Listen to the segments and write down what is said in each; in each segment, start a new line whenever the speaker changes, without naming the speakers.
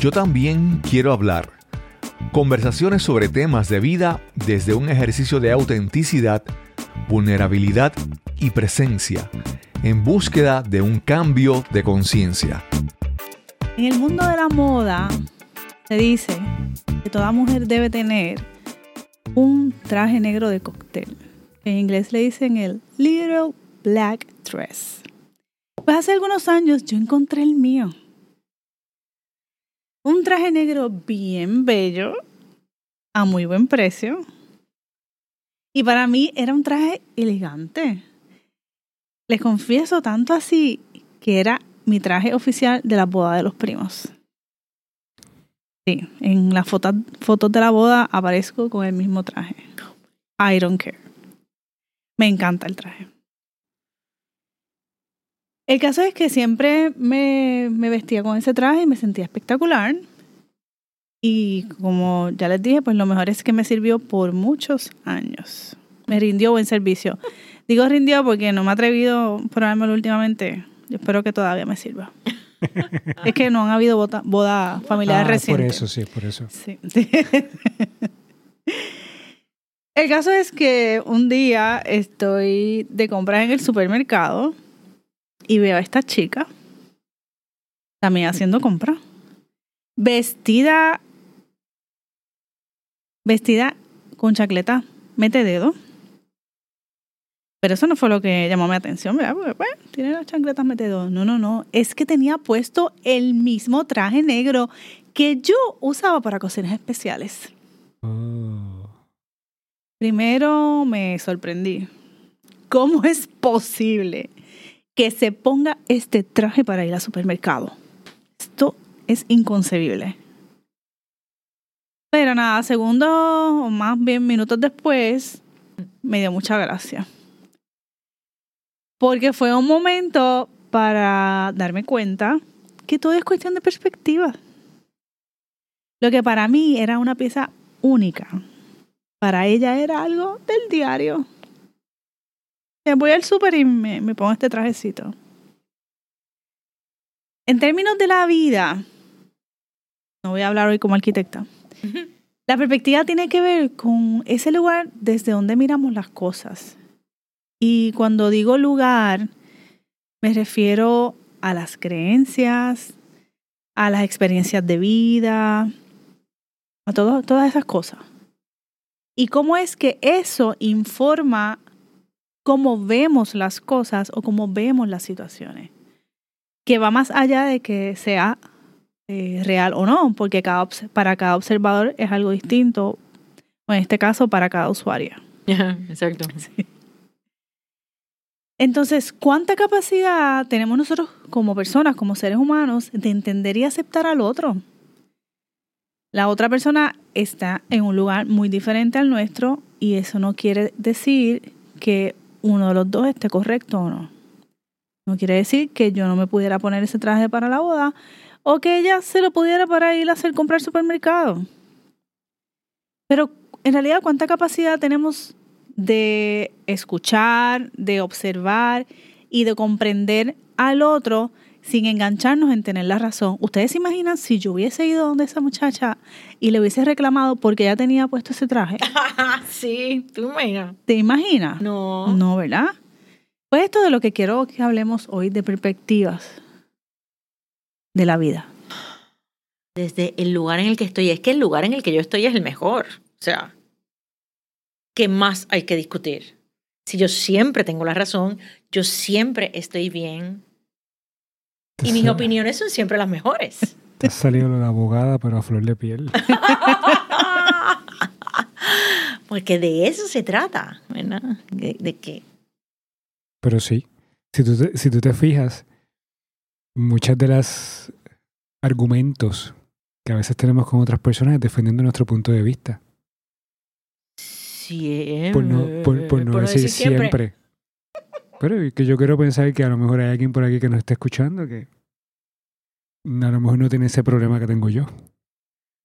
Yo también quiero hablar. Conversaciones sobre temas de vida desde un ejercicio de autenticidad, vulnerabilidad y presencia, en búsqueda de un cambio de conciencia.
En el mundo de la moda se dice que toda mujer debe tener un traje negro de cóctel. En inglés le dicen el Little Black Dress. Pues hace algunos años yo encontré el mío. Un traje negro bien bello, a muy buen precio. Y para mí era un traje elegante. Les confieso tanto así que era mi traje oficial de la boda de los primos. Sí, en las fotos, fotos de la boda aparezco con el mismo traje. I don't care. Me encanta el traje. El caso es que siempre me, me, vestía con ese traje y me sentía espectacular. Y como ya les dije, pues lo mejor es que me sirvió por muchos años. Me rindió buen servicio. Digo rindió porque no me he atrevido a probármelo últimamente. Yo espero que todavía me sirva. es que no han habido bodas boda familiares
ah,
recientes.
Por eso, sí, por eso.
Sí. El caso es que un día estoy de compras en el supermercado y veo a esta chica también haciendo compra. Vestida. Vestida con chacleta, mete dedo. Pero eso no fue lo que llamó mi atención, ¿verdad? Porque, pues, tiene las chancletas mete dedo. No, no, no. Es que tenía puesto el mismo traje negro que yo usaba para cocinas especiales.
Oh.
Primero me sorprendí. ¿Cómo es posible que se ponga este traje para ir al supermercado? Esto es inconcebible. Pero nada, segundos o más bien minutos después, me dio mucha gracia. Porque fue un momento para darme cuenta que todo es cuestión de perspectiva. Lo que para mí era una pieza única, para ella era algo del diario. Voy al súper y me, me pongo este trajecito. En términos de la vida, no voy a hablar hoy como arquitecta, la perspectiva tiene que ver con ese lugar desde donde miramos las cosas. Y cuando digo lugar, me refiero a las creencias, a las experiencias de vida, a todo, todas esas cosas. Y cómo es que eso informa cómo vemos las cosas o cómo vemos las situaciones. Que va más allá de que sea eh, real o no, porque cada, para cada observador es algo distinto, o en este caso para cada usuario.
Exacto.
Sí. Entonces, ¿cuánta capacidad tenemos nosotros como personas, como seres humanos, de entender y aceptar al otro? La otra persona está en un lugar muy diferente al nuestro y eso no quiere decir que uno de los dos esté correcto o no. No quiere decir que yo no me pudiera poner ese traje para la boda o que ella se lo pudiera para ir a hacer comprar al supermercado. Pero en realidad, ¿cuánta capacidad tenemos de escuchar, de observar y de comprender al otro sin engancharnos en tener la razón. ¿Ustedes se imaginan si yo hubiese ido donde esa muchacha y le hubiese reclamado porque ella tenía puesto ese traje?
sí, tú imaginas.
¿Te imaginas?
No.
No, ¿verdad? Pues esto de lo que quiero que hablemos hoy de perspectivas de la vida.
Desde el lugar en el que estoy, es que el lugar en el que yo estoy es el mejor. O sea, ¿qué más hay que discutir? Si yo siempre tengo la razón, yo siempre estoy bien, y mis opiniones son siempre las mejores.
Te has salido la abogada, pero a flor de piel.
Porque de eso se trata, ¿verdad? ¿De, de qué?
Pero sí, si tú, te, si tú te fijas, muchas de las argumentos que a veces tenemos con otras personas es defendiendo nuestro punto de vista.
Siempre.
Por no, por, por no
Por
decir
siempre.
siempre. Pero que yo quiero pensar que a lo mejor hay alguien por aquí que nos esté escuchando que a lo mejor no tiene ese problema que tengo yo.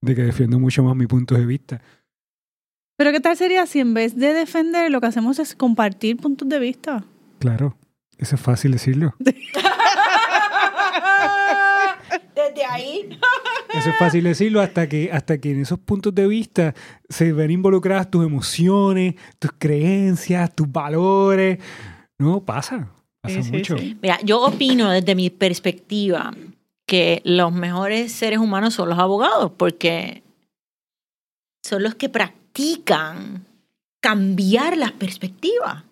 De que defiendo mucho más mi punto de vista.
Pero ¿qué tal sería si en vez de defender lo que hacemos es compartir puntos de vista?
Claro, eso es fácil decirlo.
Desde ahí.
Eso es fácil decirlo hasta que, hasta que en esos puntos de vista se ven involucradas tus emociones, tus creencias, tus valores. No, pasa. Pasa
Sí, sí,
mucho.
sí.
Mira, yo opino desde mi perspectiva que los mejores seres humanos son los abogados porque son los que practican cambiar las perspectivas.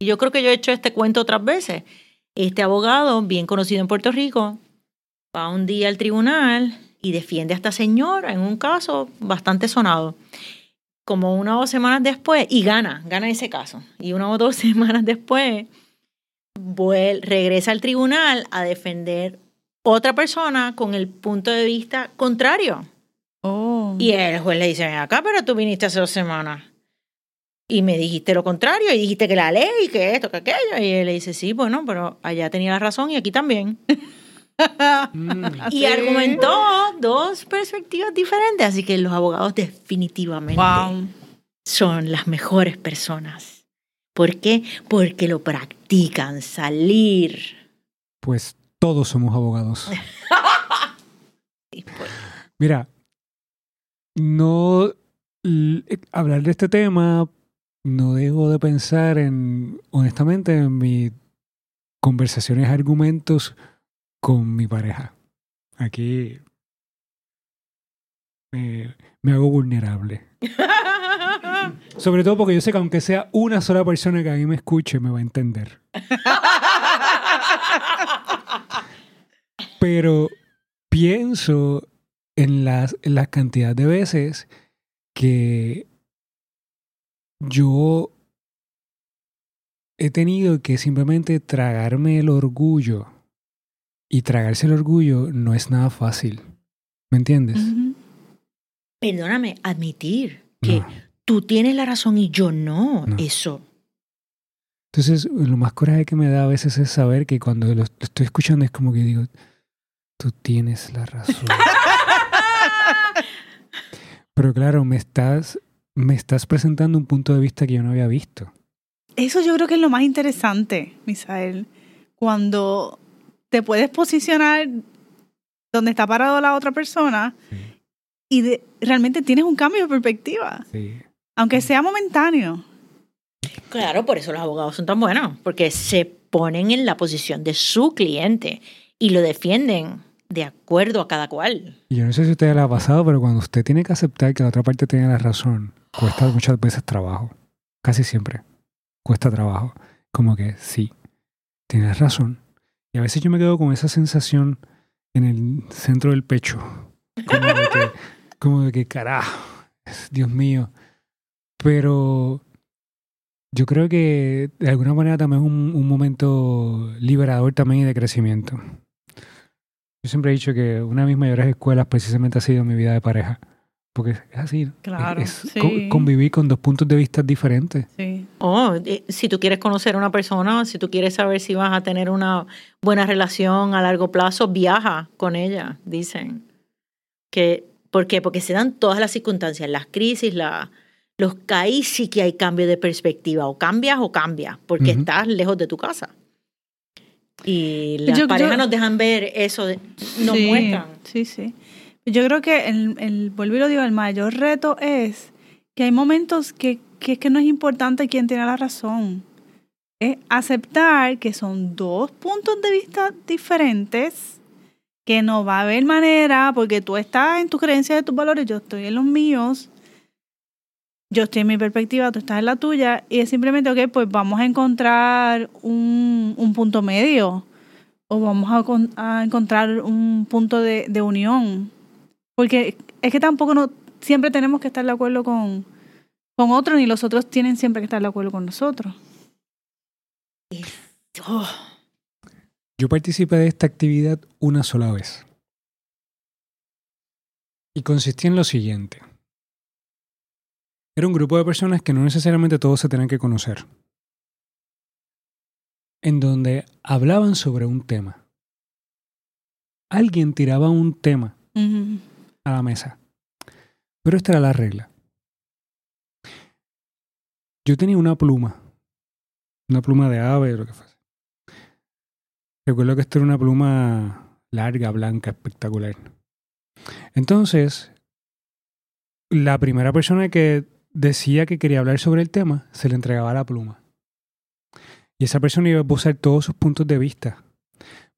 Y yo creo que yo he hecho este cuento otras veces. Este abogado, bien conocido en Puerto Rico, va un día al tribunal y defiende a esta señora en un caso bastante sonado. Como una o dos semanas después, y gana, gana ese caso. Y una o dos semanas después, vuel- regresa al tribunal a defender otra persona con el punto de vista contrario.
Oh.
Y el juez le dice, acá, pero tú viniste hace dos semanas. Y me dijiste lo contrario, y dijiste que la ley, que esto, que aquello. Y él le dice, sí, bueno, pero allá tenía la razón y aquí también. Y
Sí.
argumentó dos perspectivas diferentes. Así que los abogados definitivamente
Wow.
son las mejores personas. ¿Por qué? Porque lo practican, salir.
Pues todos somos abogados.
Pues,
Mira, no l- hablar de este tema, no dejo de pensar en, honestamente, en mis conversaciones, argumentos con mi pareja. Aquí me, me hago vulnerable. Sobre todo porque yo sé que aunque sea una sola persona que a mí me escuche, me va a entender. Pero pienso en las, en las cantidades de veces que yo he tenido que simplemente tragarme el orgullo. Y tragarse el orgullo no es nada fácil. ¿Me entiendes?
Perdóname, admitir que
No.
tú tienes la razón y yo no.
No.
Eso.
Entonces, lo más coraje que me da a veces es saber que cuando lo, lo estoy escuchando es como que digo, tú tienes la razón. Pero claro, me estás, me estás presentando un punto de vista que yo no había visto.
Eso yo creo que es lo más interesante, Misael. Cuando te puedes posicionar donde está parado la otra persona y de- realmente tienes un cambio de perspectiva,
Sí.
aunque sea momentáneo.
Claro, por eso los abogados son tan buenos, porque se ponen en la posición de su cliente y lo defienden de acuerdo a cada cual.
Yo no sé si a usted le ha pasado, pero cuando usted tiene que aceptar que la otra parte tiene la razón, cuesta muchas veces trabajo. Casi siempre. Cuesta trabajo. Como que sí, tienes razón. Y a veces yo me quedo con esa sensación en el centro del pecho. Como de que, como de que carajo, Dios mío. Pero yo creo que de alguna manera también es un, un momento liberador también y de crecimiento. Yo siempre he dicho que una de mis mayores escuelas precisamente ha sido mi vida de pareja. Porque es así.
Claro,
Es,
sí.
convivir con dos puntos de vista diferentes.
Sí.
Oh, si tú quieres conocer a una persona, si tú quieres saber si vas a tener una buena relación a largo plazo, viaja con ella, dicen. Que, ¿Por qué? Porque se dan todas las circunstancias, las crisis, la, los ahí sí que hay cambio de perspectiva, o cambias o cambias, porque estás lejos de tu casa. Y las
Yo-
parejas
yo-
nos dejan ver eso, nos
sí,
muestran.
Sí, sí. Yo creo que el, el, vuelvo y lo digo, el mayor reto es que hay momentos que, que es que no es importante quién tiene la razón. Es aceptar que son dos puntos de vista diferentes, que no va a haber manera, porque tú estás en tus creencias y tus valores, yo estoy en los míos, yo estoy en mi perspectiva, tú estás en la tuya, y es simplemente, ok, pues vamos a encontrar un, un punto medio o vamos a, a encontrar un punto de, de unión. Porque es que tampoco no, siempre tenemos que estar de acuerdo con, con otros, ni los otros tienen siempre que estar de acuerdo con nosotros.
Oh,
Yo participé de esta actividad una sola vez. Y consistía en lo siguiente. Era un grupo de personas que no necesariamente todos se tenían que conocer. En donde hablaban sobre un tema. Alguien tiraba un tema
Ujú.
A la mesa. Pero esta era la regla. Yo tenía una pluma. Una pluma de ave o lo que fuese. Recuerdo que esta era una pluma larga, blanca, espectacular. Entonces, la primera persona que decía que quería hablar sobre el tema, se le entregaba la pluma. Y esa persona iba a posar todos sus puntos de vista.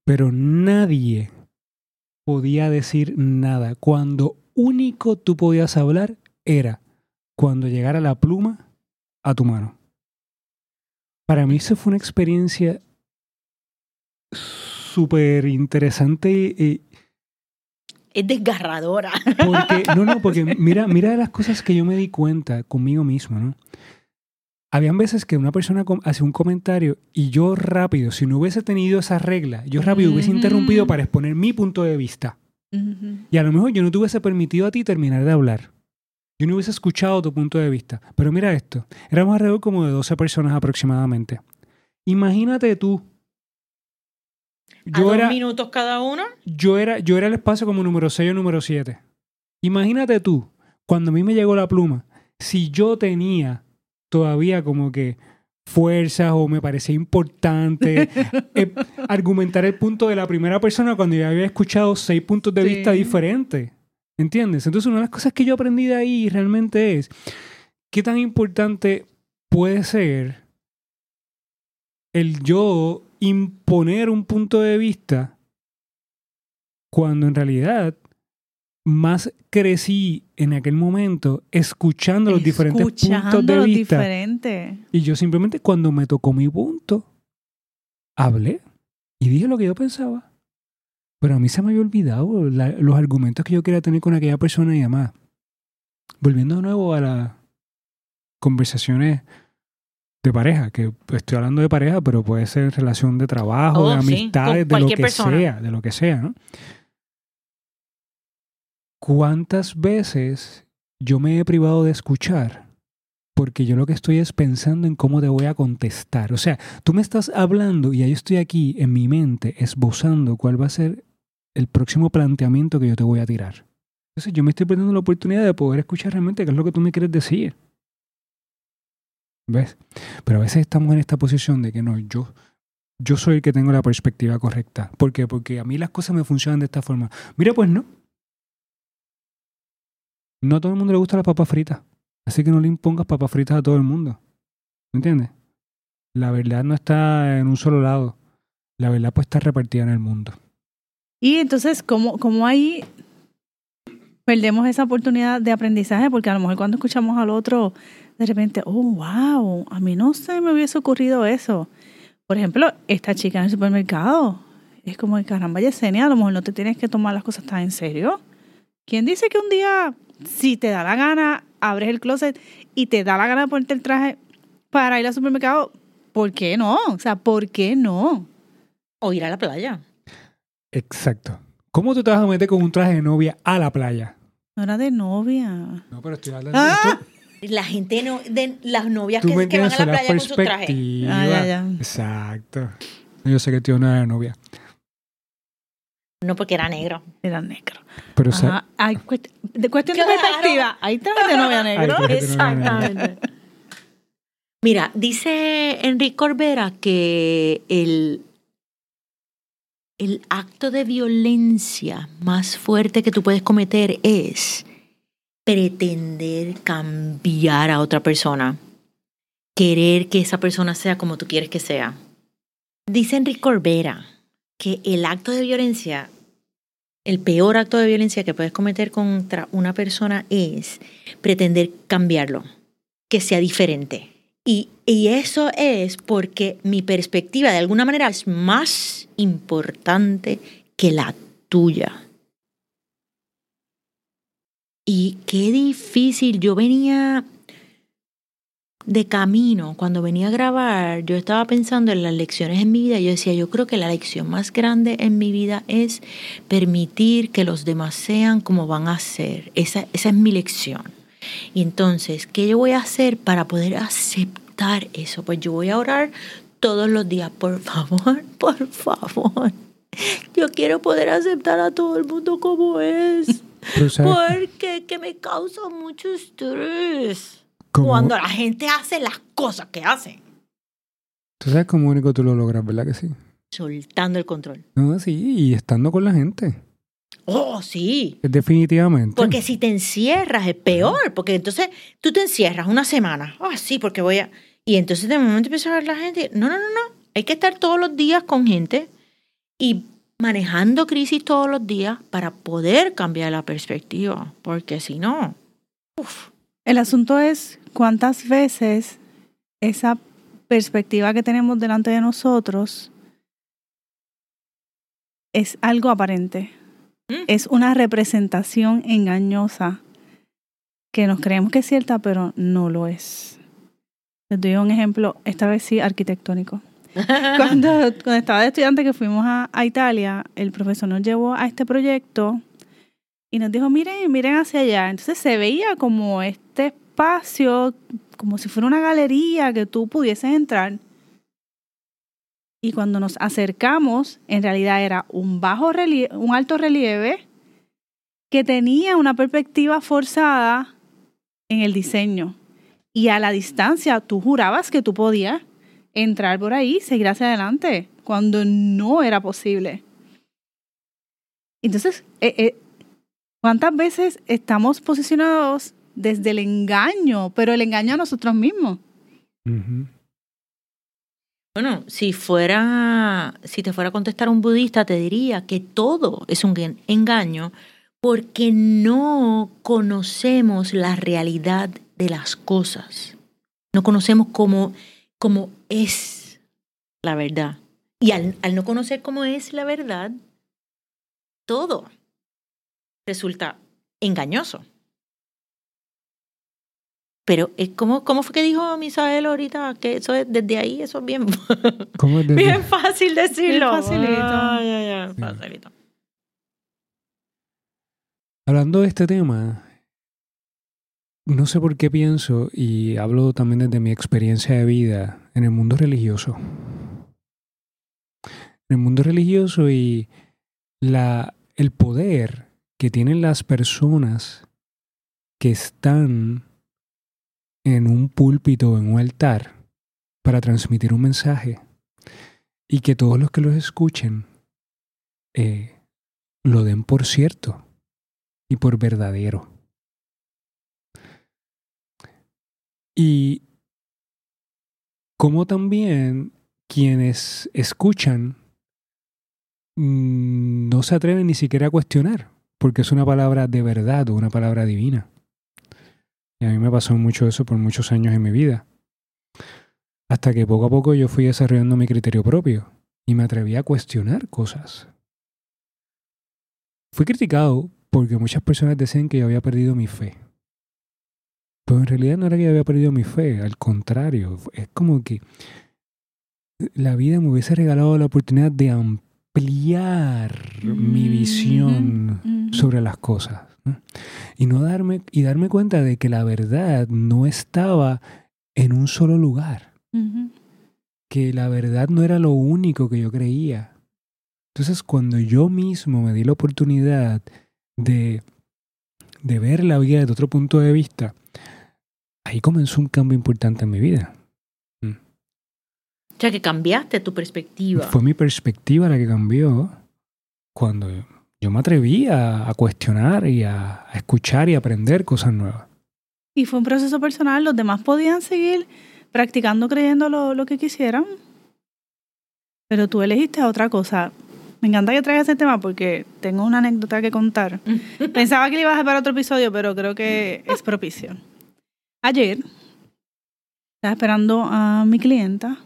Pero nadie podía decir nada. Cuando único tú podías hablar era cuando llegara la pluma a tu mano. Para mí eso fue una experiencia súper interesante y,
Es desgarradora.
Porque, no, no, porque mira, mira las cosas que yo me di cuenta conmigo mismo, ¿no? Habían veces que una persona hacía un comentario y yo rápido, si no hubiese tenido esa regla, yo rápido hubiese interrumpido para exponer mi punto de vista. Y a lo mejor yo no te hubiese permitido a ti terminar de hablar. Yo no hubiese escuchado tu punto de vista. Pero mira esto, éramos alrededor como de 12 personas aproximadamente. Imagínate tú.
a
Yo
dos
era,
minutos cada uno.
yo era, yo era el espacio como número 6 o número 7. Imagínate tú, cuando a mí me llegó la pluma, si yo tenía todavía como que fuerzas o me parecía importante eh, argumentar el punto de la primera persona cuando yo había escuchado seis puntos de
Sí.
vista diferentes. ¿Entiendes? Entonces una de las cosas que yo aprendí de ahí realmente es qué tan importante puede ser el yo imponer un punto de vista cuando en realidad más crecí en aquel momento escuchando los diferentes puntos
Escuchando
de vista.
diferentes.
Y yo simplemente cuando me tocó mi punto, hablé y dije lo que yo pensaba. Pero a mí se me había olvidado la- los argumentos que yo quería tener con aquella persona y demás. Volviendo de nuevo a las conversaciones de pareja, que estoy hablando de pareja, pero puede ser relación de trabajo,
Oh,
de
sí,
amistades,
con
de lo que
persona.
sea, de lo que sea, ¿no? ¿Cuántas veces yo me he privado de escuchar? Porque yo lo que estoy es pensando en cómo te voy a contestar. O sea, tú me estás hablando y yo estoy aquí en mi mente esbozando cuál va a ser el próximo planteamiento que yo te voy a tirar. Entonces yo me estoy perdiendo la oportunidad de poder escuchar realmente qué es lo que tú me quieres decir. ¿Ves? Pero a veces estamos en esta posición de que no, yo, yo soy el que tengo la perspectiva correcta. ¿Por qué? Porque a mí las cosas me funcionan de esta forma. Mira, pues no. No a todo el mundo le gusta la papa frita. Así que no le impongas papas fritas a todo el mundo. ¿Me entiendes? La verdad no está en un solo lado. La verdad pues está repartida en el mundo.
Y entonces, ¿cómo, cómo ahí perdemos esa oportunidad de aprendizaje? Porque a lo mejor cuando escuchamos al otro, de repente, oh, wow, a mí no se me hubiese ocurrido eso. Por ejemplo, esta chica en el supermercado. Es como, caramba, Yesenia, a lo mejor no te tienes que tomar las cosas tan en serio. ¿Quién dice que un día, si te da la gana, abres el closet y te da la gana de ponerte el traje para ir al supermercado? ¿Por qué no? O sea, ¿por qué no?
O ir a la playa.
Exacto. ¿Cómo tú te vas a meter con un traje de novia a la playa?
No era de novia.
No, pero estoy hablando
Ah.
La gente, no, de las novias que, van a la
la
playa con su traje.
Ah, ya, ya.
Exacto. Yo sé que tío no era novia.
No, porque era negro.
Era negro.
Pero o sea,
Ajá. Hay cuest- de cuestión de
Claro.
perspectiva. Ahí de novia negro.
De novia negro.
Exactamente. Mira, dice Enrique Corbera que el, el acto de violencia más fuerte que tú puedes cometer es pretender cambiar a otra persona, querer que esa persona sea como tú quieres que sea. Dice Enrique Corbera que el acto de violencia, el peor acto de violencia que puedes cometer contra una persona es pretender cambiarlo, que sea diferente. Y, y eso es porque mi perspectiva de alguna manera es más importante que la tuya. Y qué difícil. Yo venía de camino, cuando venía a grabar, yo estaba pensando en las lecciones en mi vida. Yo decía, yo creo que la lección más grande en mi vida es permitir que los demás sean como van a ser. Esa, esa es mi lección. Y entonces, ¿qué yo voy a hacer para poder aceptar eso? Pues yo voy a orar todos los días, por favor, por favor. Yo quiero poder aceptar a todo el mundo como es.
pero ¿sabes
Porque que me causa mucho estrés. Cuando la gente hace las cosas que hacen.
tú sabes cómo único tú lo logras, ¿verdad que sí?
Soltando el control.
No, sí, y estando con la gente.
Oh, sí.
Definitivamente.
Porque si te encierras es peor, porque entonces tú te encierras una semana. Ah, sí, porque voy a... Y entonces de momento empieza a ver la gente. No, no, no, no. Hay que estar todos los días con gente y manejando crisis todos los días para poder cambiar la perspectiva, porque si no, uf.
El asunto es cuántas veces esa perspectiva que tenemos delante de nosotros es algo aparente.
Mm.
Es una representación engañosa que nos creemos que es cierta, pero no lo es. Les doy un ejemplo, esta vez sí arquitectónico. Cuando, cuando estaba de estudiante que fuimos a, a Italia, el profesor nos llevó a este proyecto y nos dijo, miren, miren hacia allá. Entonces se veía como este espacio, como si fuera una galería que tú pudieses entrar. Y cuando nos acercamos, en realidad era un bajo relieve, un alto relieve que tenía una perspectiva forzada en el diseño. Y a la distancia tú jurabas que tú podías entrar por ahí, seguir hacia adelante, cuando no era posible. Entonces, eh, eh, ¿cuántas veces estamos posicionados desde el engaño, pero el engaño a nosotros mismos?
Ujú.
Bueno, si fuera, si te fuera a contestar un budista, te diría que todo es un en- engaño porque no conocemos la realidad de las cosas. No conocemos cómo, cómo es la verdad. Y al, al no conocer cómo es la verdad, todo resulta engañoso. Pero, es como, ¿cómo fue que dijo Misael ahorita? Que eso es, desde ahí, eso es bien,
¿Cómo es desde-
bien fácil decirlo.
Bien facilito.
Ay, ay, ay,
Sí.
facilito.
Hablando de este tema, no sé por qué pienso, y hablo también desde mi experiencia de vida, en el mundo religioso. En el mundo religioso y la, el poder que tienen las personas que están en un púlpito o en un altar para transmitir un mensaje y que todos los que los escuchen eh, lo den por cierto y por verdadero. Y como también quienes escuchan mm, no se atreven ni siquiera a cuestionar, porque es una palabra de verdad o una palabra divina. Y a mí me pasó mucho eso por muchos años en mi vida. Hasta que poco a poco yo fui desarrollando mi criterio propio y me atreví a cuestionar cosas. Fui criticado porque muchas personas decían que yo había perdido mi fe. Pero en realidad no era que yo había perdido mi fe, al contrario, es como que la vida me hubiese regalado la oportunidad de ampliar mi visión
Ujú.
sobre las cosas. ¿no? Y no darme, y darme cuenta de que la verdad no estaba en un solo lugar, que la verdad no era lo único que yo creía. Entonces, cuando yo mismo me di la oportunidad de, de ver la vida desde otro punto de vista, ahí comenzó un cambio importante en mi vida.
O sea, que cambiaste tu perspectiva.
Fue mi perspectiva la que cambió cuando yo me atreví a, a cuestionar y a, a escuchar y aprender cosas nuevas.
Y fue un proceso personal, los demás podían seguir practicando, creyendo lo, lo que quisieran. Pero tú elegiste otra cosa. Me encanta que traigas ese tema porque tengo una anécdota que contar. Pensaba que le ibas a para otro episodio, pero creo que es propicio. Ayer, estaba esperando a mi clienta.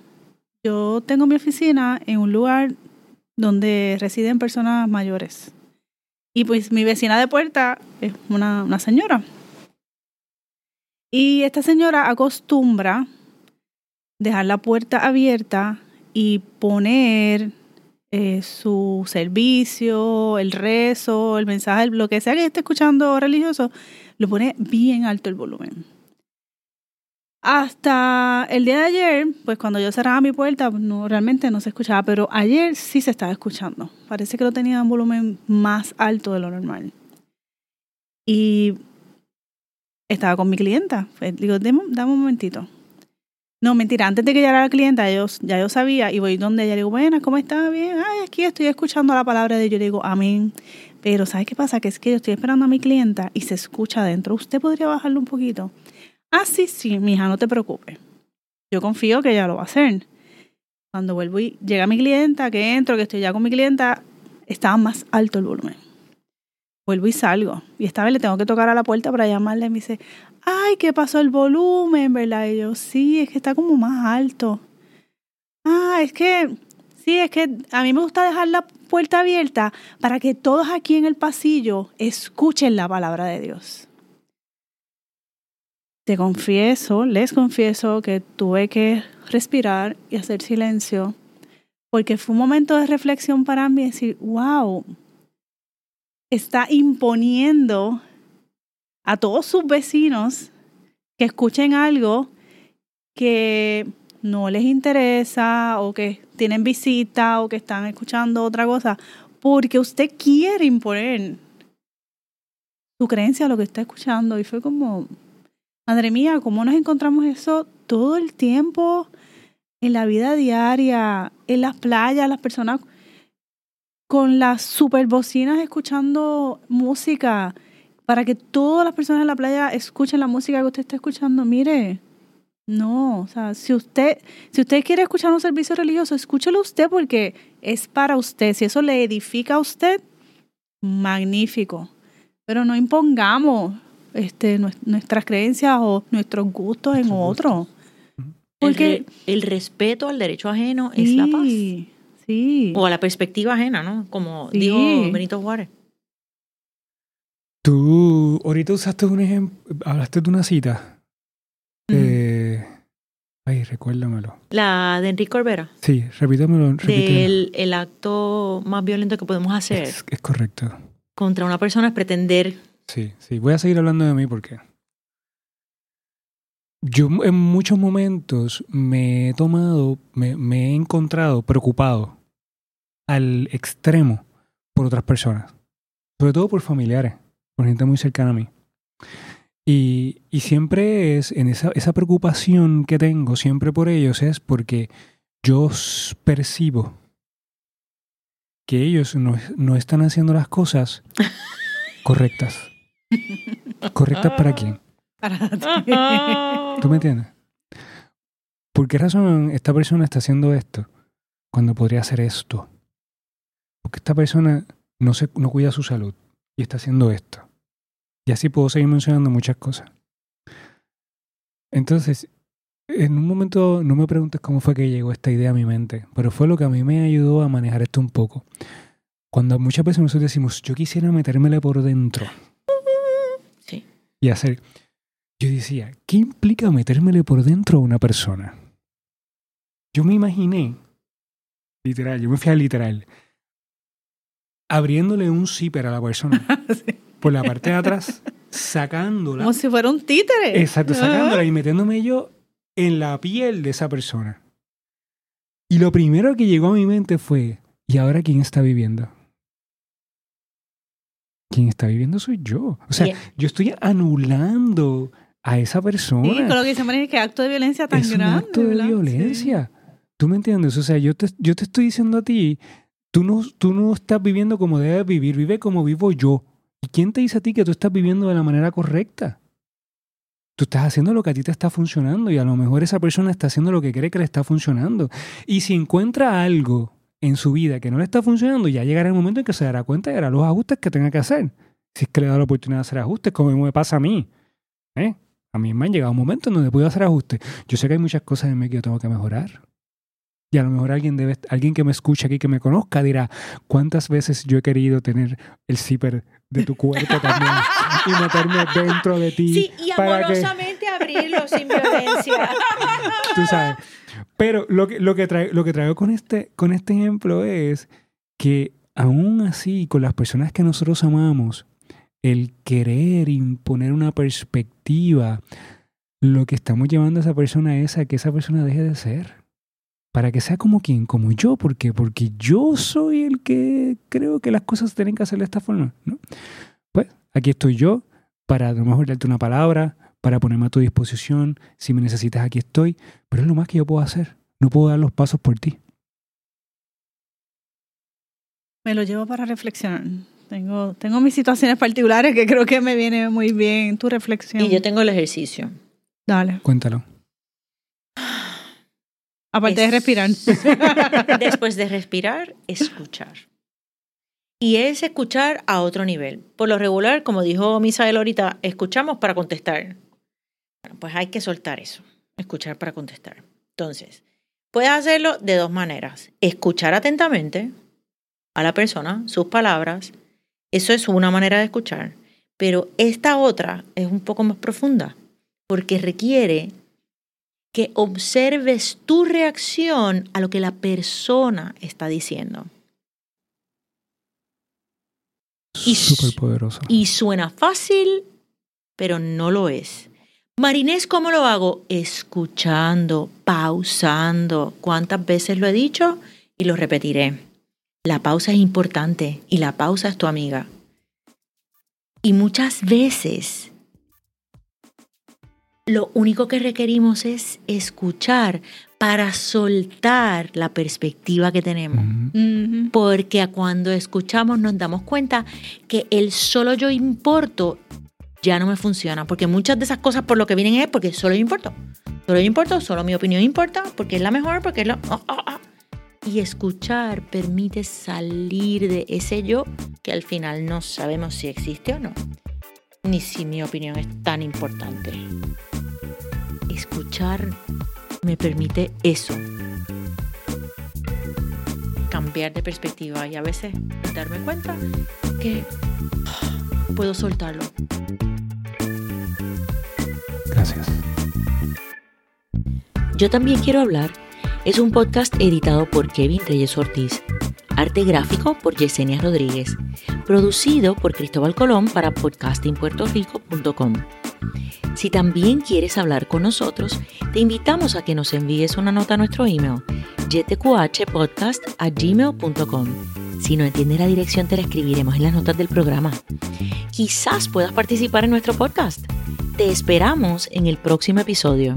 Yo tengo mi oficina en un lugar donde residen personas mayores. Y pues mi vecina de puerta es una, una señora. Y esta señora acostumbra dejar la puerta abierta y poner eh, su servicio, el rezo, el mensaje, lo que sea que esté escuchando religioso, lo pone bien alto el volumen. Hasta el día de ayer, pues cuando yo cerraba mi puerta, no, realmente no se escuchaba, pero ayer sí se estaba escuchando. Parece que lo tenía en volumen más alto de lo normal. Y estaba con mi clienta. Digo, dame, dame un momentito. No, mentira, antes de que llegara la clienta, yo, ya yo sabía y voy donde ella le digo, buenas, ¿cómo está? Bien, ay, aquí estoy escuchando la palabra de Dios. Yo le digo, amén. Pero ¿sabes qué pasa? Que es que yo estoy esperando a mi clienta y se escucha adentro. ¿Usted podría bajarlo un poquito? Ah, sí, sí, mija, no te preocupes. Yo confío que ella lo va a hacer. Cuando vuelvo y llega mi clienta, que entro, que estoy ya con mi clienta, estaba más alto el volumen. Vuelvo y salgo. Y esta vez le tengo que tocar a la puerta para llamarle y me dice, ay, ¿qué pasó el volumen? ¿Verdad? Y yo, sí, es que está como más alto. Ah, es que, sí, es que a mí me gusta dejar la puerta abierta para que todos aquí en el pasillo escuchen la palabra de Dios. Te confieso, les confieso que tuve que respirar y hacer silencio porque fue un momento de reflexión para mí decir, wow, está imponiendo a todos sus vecinos que escuchen algo que no les interesa o que tienen visita o que están escuchando otra cosa, porque usted quiere imponer su creencia a lo que está escuchando. Y fue como, madre mía, ¿cómo nos encontramos eso todo el tiempo en la vida diaria, en las playas, las personas con las super bocinas escuchando música para que todas las personas en la playa escuchen la música que usted está escuchando. Mire, no, o sea, si usted, si usted quiere escuchar un servicio religioso, escúchelo usted porque es para usted. Si eso le edifica a usted, magnífico. Pero no impongamos este, nuestras creencias o nuestros gustos en otro.
Porque el, respeto al derecho ajeno es la paz.
Sí.
O a la perspectiva ajena, ¿no? Como dijo Benito Juárez.
Tú ahorita usaste un ejemplo, hablaste de una cita. Eh, ay, recuérdamelo.
La de Enrique Corbera.
Sí, repítamelo.
Del el acto más violento que podemos hacer.
Es, es correcto.
Contra una persona es pretender.
Sí, sí. Voy a seguir hablando de mí porque yo en muchos momentos me he tomado, me, me, he encontrado preocupado al extremo por otras personas, sobre todo por familiares, por gente muy cercana a mí. Y, y siempre es, en esa, esa preocupación que tengo siempre por ellos es porque yo percibo que ellos no, no están haciendo las cosas correctas. ¿Correctas para quién?
Para ti.
¿Tú me entiendes? ¿Por qué razón esta persona está haciendo esto cuando podría hacer esto? Porque esta persona no, se, no cuida su salud y está haciendo esto. Y así puedo seguir mencionando muchas cosas. Entonces, en un momento, no me preguntes cómo fue que llegó esta idea a mi mente, pero fue lo que a mí me ayudó a manejar esto un poco. Cuando muchas veces nosotros decimos, yo quisiera metérmele por dentro. Y hacer, yo decía, ¿qué implica metérmele por dentro a una persona? Yo me imaginé, literal, yo me fui a literal, abriéndole un zipper a la persona por la parte de atrás, sacándola.
Como si fuera un títere.
Exacto, sacándola y metiéndome yo en la piel de esa persona. Y lo primero que llegó a mi mente fue, ¿y ahora quién está viviendo? Quien está viviendo soy yo. O sea, yo estoy anulando a esa persona.
Sí, con lo que dice María, que acto de violencia tan
es
grande.
Un acto de
¿verdad?
violencia. ¿Tú me entiendes? O sea, yo te, yo te estoy diciendo a ti, tú no, tú no estás viviendo como debes vivir, vive como vivo yo. ¿Y quién te dice a ti que tú estás viviendo de la manera correcta? Tú estás haciendo lo que a ti te está funcionando y a lo mejor esa persona está haciendo lo que cree que le está funcionando. Y si encuentra algo en su vida que no le está funcionando, ya llegará el momento en que se dará cuenta y hará los ajustes que tenga que hacer. Si es que le da la oportunidad de hacer ajustes, como me pasa a mí. ¿Eh? A mí me han llegado momentos en donde puedo hacer ajustes. Yo sé que hay muchas cosas en mí que yo tengo que mejorar. Y a lo mejor alguien, debe, alguien que me escuche aquí, que me conozca, dirá, ¿cuántas veces yo he querido tener el zipper de tu cuerpo también y meterme dentro de ti?
Sí, y
para que,
amorosamente abrirlo sin violencia.
tú sabes. Pero lo que, lo que, traigo, lo que traigo con este, con este ejemplo es que aún así, con las personas que nosotros amamos, el querer imponer una perspectiva, lo que estamos llevando a esa persona es a que esa persona deje de ser. Para que sea como quien, como yo. ¿Por qué? Porque yo soy el que creo que las cosas tienen que hacer de esta forma. ¿no? Pues aquí estoy yo para a lo mejor darte una palabra, para ponerme a tu disposición. Si me necesitas, aquí estoy. Pero es lo más que yo puedo hacer. No puedo dar los pasos por ti.
Me lo llevo para reflexionar. Tengo, tengo mis situaciones particulares que creo que me viene muy bien tu reflexión.
Y yo tengo el ejercicio.
Dale.
Cuéntalo.
Aparte de
Es-
respirar.
Después de respirar, escuchar. Y es escuchar a otro nivel. Por lo regular, como dijo Misael ahorita, escuchamos para contestar. Bueno, pues hay que soltar eso. Escuchar para contestar. Entonces, puedes hacerlo de dos maneras. Escuchar atentamente a la persona, sus palabras. Eso es una manera de escuchar. Pero esta otra es un poco más profunda porque requiere que observes tu reacción a lo que la persona está diciendo. Y. Y suena fácil, pero no lo es. Marinés, ¿cómo lo hago? Escuchando, pausando. ¿Cuántas veces lo he dicho? Y lo repetiré. La pausa es importante y la pausa es tu amiga. Y muchas veces lo único que requerimos es escuchar para soltar la perspectiva que tenemos.
Ujú.
Ujú.
Porque a cuando escuchamos nos damos cuenta que el solo yo importo ya no me funciona. Porque muchas de esas cosas por lo que vienen es porque solo yo importo. Solo yo importo, solo mi opinión importa, porque es la mejor, porque es la... ah, ah, ah. Y escuchar permite salir de ese yo que al final no sabemos si existe o no. Ni si mi opinión es tan importante. Escuchar me permite eso, cambiar de perspectiva y a veces darme cuenta que puedo soltarlo.
Gracias.
Yo también quiero hablar es un podcast editado por Kevin Reyes Ortiz, arte gráfico por Yesenia Rodríguez, producido por Cristóbal Colón para podcastingpuertorico.com. Si también quieres hablar con nosotros, te invitamos a que nos envíes una nota a nuestro email ytqhpodcast@gmail.com. Si no entiendes la dirección, te la escribiremos en las notas del programa. Quizás puedas participar en nuestro podcast. Te esperamos en el próximo episodio.